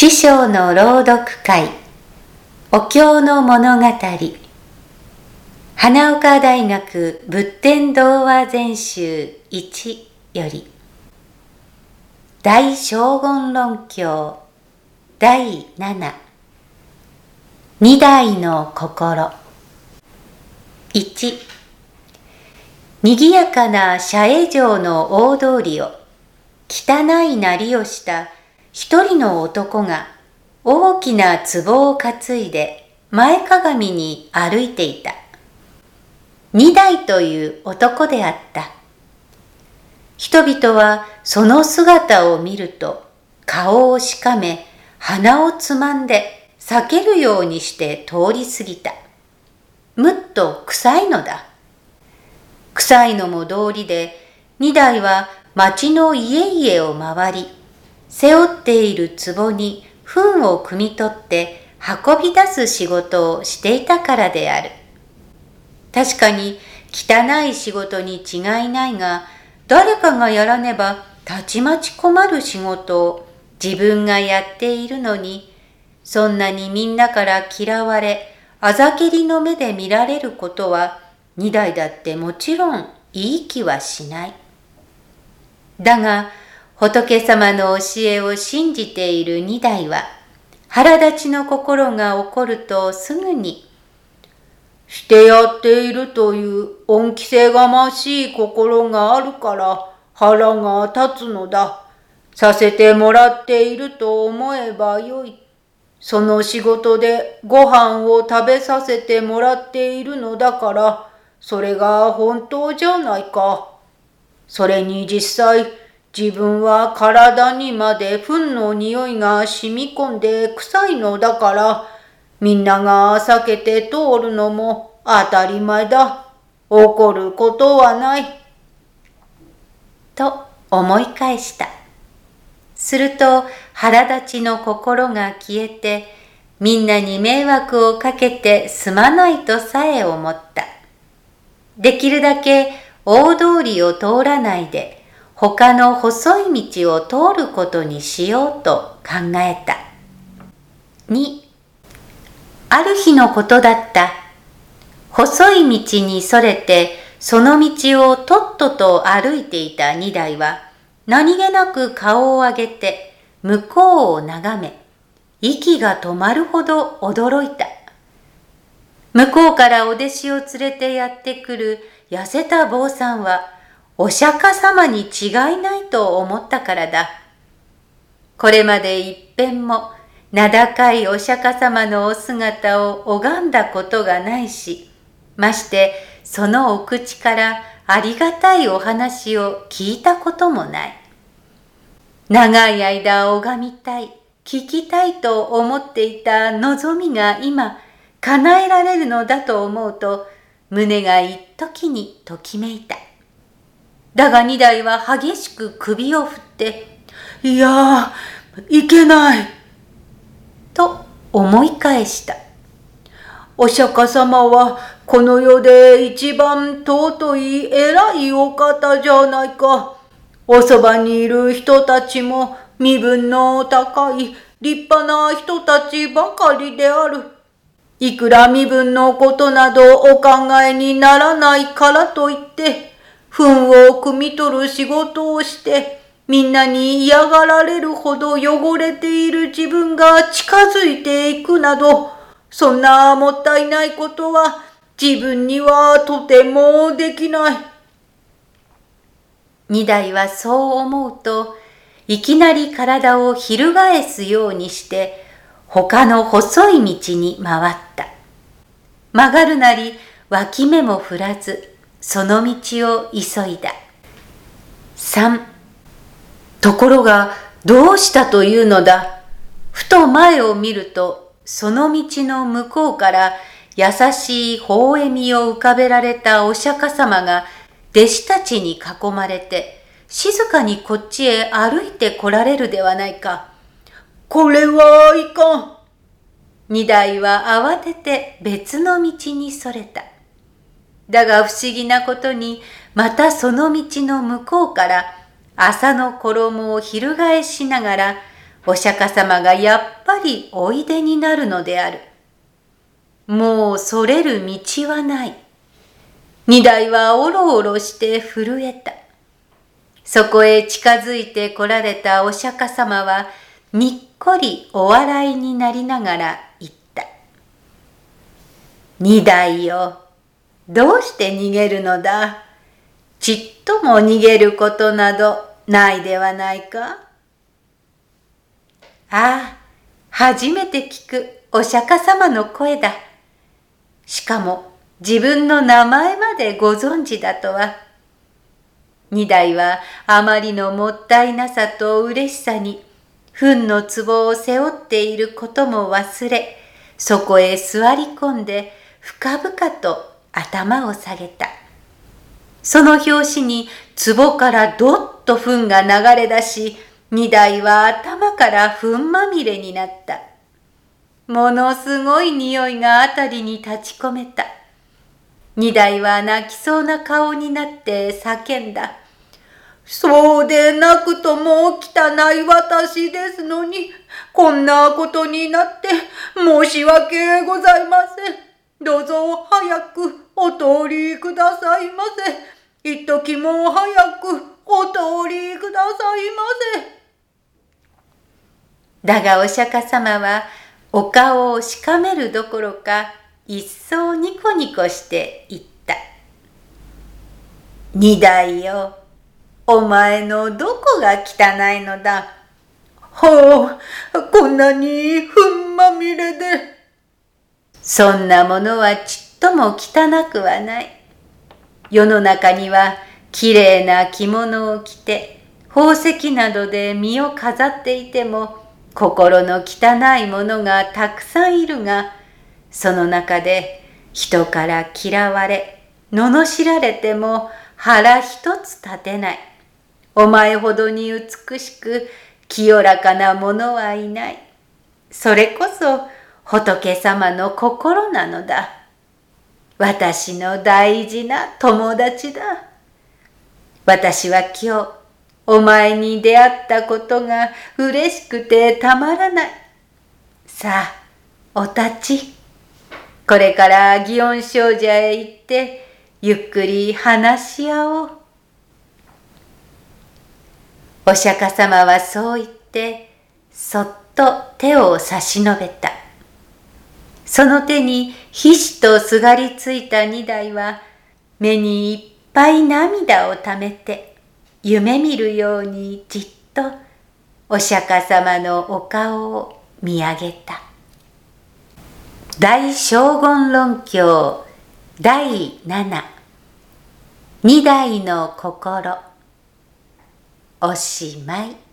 師匠の朗読会。お経の物語。花岡大学仏典童話全集1より。大将軍論教。第7二代の心。1にぎやかな社営城の大通りを。汚いなりをした一人の男が大きな壺を担いで前かがみに歩いていた。二代という男であった。人々はその姿を見ると顔をしかめ鼻をつまんで避けるようにして通り過ぎた。むっと臭いのだ。臭いのも道理で二代は町の家々を回り背負っている壺に糞を汲み取って運び出す仕事をしていたからである。確かに汚い仕事に違いないが、誰かがやらねばたちまち困る仕事を自分がやっているのに、そんなにみんなから嫌われ、あざけりの目で見られることは、二代だってもちろんいい気はしない。だが、仏様の教えを信じている二代は、腹立ちの心が起こるとすぐに、してやっているという恩着せがましい心があるから腹が立つのだ。させてもらっていると思えばよい。その仕事でご飯を食べさせてもらっているのだから、それが本当じゃないか。それに実際、自分は体にまで糞の匂いが染み込んで臭いのだから、みんなが避けて通るのも当たり前だ。怒ることはない。と思い返した。すると腹立ちの心が消えて、みんなに迷惑をかけてすまないとさえ思った。できるだけ大通りを通らないで、他の細い道を通ることにしようと考えた。2. ある日のことだった。細い道にそれて、その道をとっとと歩いていた二台は、何気なく顔を上げて、向こうを眺め、息が止まるほど驚いた。向こうからお弟子を連れてやってくる痩せた坊さんは、お釈迦様に違いないと思ったからだ。これまで一遍も名高いお釈迦様のお姿を拝んだことがないし、ましてそのお口からありがたいお話を聞いたこともない。長い間拝みたい、聞きたいと思っていた望みが今叶えられるのだと思うと胸が一時にときめいた。だが二代は激しく首を振って、いやいけない。と思い返した。お釈迦様はこの世で一番尊い偉いお方じゃないか。おそばにいる人たちも身分の高い立派な人たちばかりである。いくら身分のことなどお考えにならないからといって、糞を汲み取る仕事をして、みんなに嫌がられるほど汚れている自分が近づいていくなど、そんなもったいないことは自分にはとてもできない。二代はそう思うと、いきなり体を翻すようにして、他の細い道に回った。曲がるなり脇目も振らず、その道を急いだ。三、ところがどうしたというのだ。ふと前を見ると、その道の向こうから優しい微笑みを浮かべられたお釈迦様が弟子たちに囲まれて、静かにこっちへ歩いて来られるではないか。これはいかん。二代は慌てて別の道にそれた。だが不思議なことに、またその道の向こうから、朝の衣を翻しながら、お釈迦様がやっぱりおいでになるのである。もうそれる道はない。二台はおろおろして震えた。そこへ近づいて来られたお釈迦様は、にっこりお笑いになりながら言った。二台よ、どうして逃げるのだ？ちっとも逃げることなどないではないか？ああ、初めて聞くお釈迦様の声だ。しかも自分の名前までご存知だとは。二代はあまりのもったいなさと嬉しさに、糞の壺を背負っていることも忘れ、そこへ座り込んで深々と頭を下げた。その拍子に壺からどっと糞が流れ出し、二台は頭から糞まみれになった。ものすごい匂いがあたりに立ち込めた。二台は泣きそうな顔になって叫んだ。そうでなくとも汚い私ですのに、こんなことになって申し訳ございません。どうぞ早くお通りくださいませ。一時も早くお通りくださいませ。だがお釈迦様はお顔をしかめるどころか一層ニコニコして言った。二代よ、お前のどこが汚いのだ。ほう、こんなにふんまみれで。そんなものはちっとも汚くはない。世の中にはきれいな着物を着て宝石などで身を飾っていても心の汚いものがたくさんいるが、その中で人から嫌われ、罵られても腹一つ立てない。お前ほどに美しく清らかな者はいない。それこそ仏様の心なのだ。私の大事な友達だ。私は今日、お前に出会ったことが嬉しくてたまらない。さあ、お立ち。これから祇園少女へ行って、ゆっくり話し合おう。お釈迦様はそう言って、そっと手を差し伸べた。その手にひしとすがりついた二代は、目にいっぱい涙をためて、夢見るようにじっとお釈迦様のお顔を見上げた。大将軍論教第7二代の心おしまい。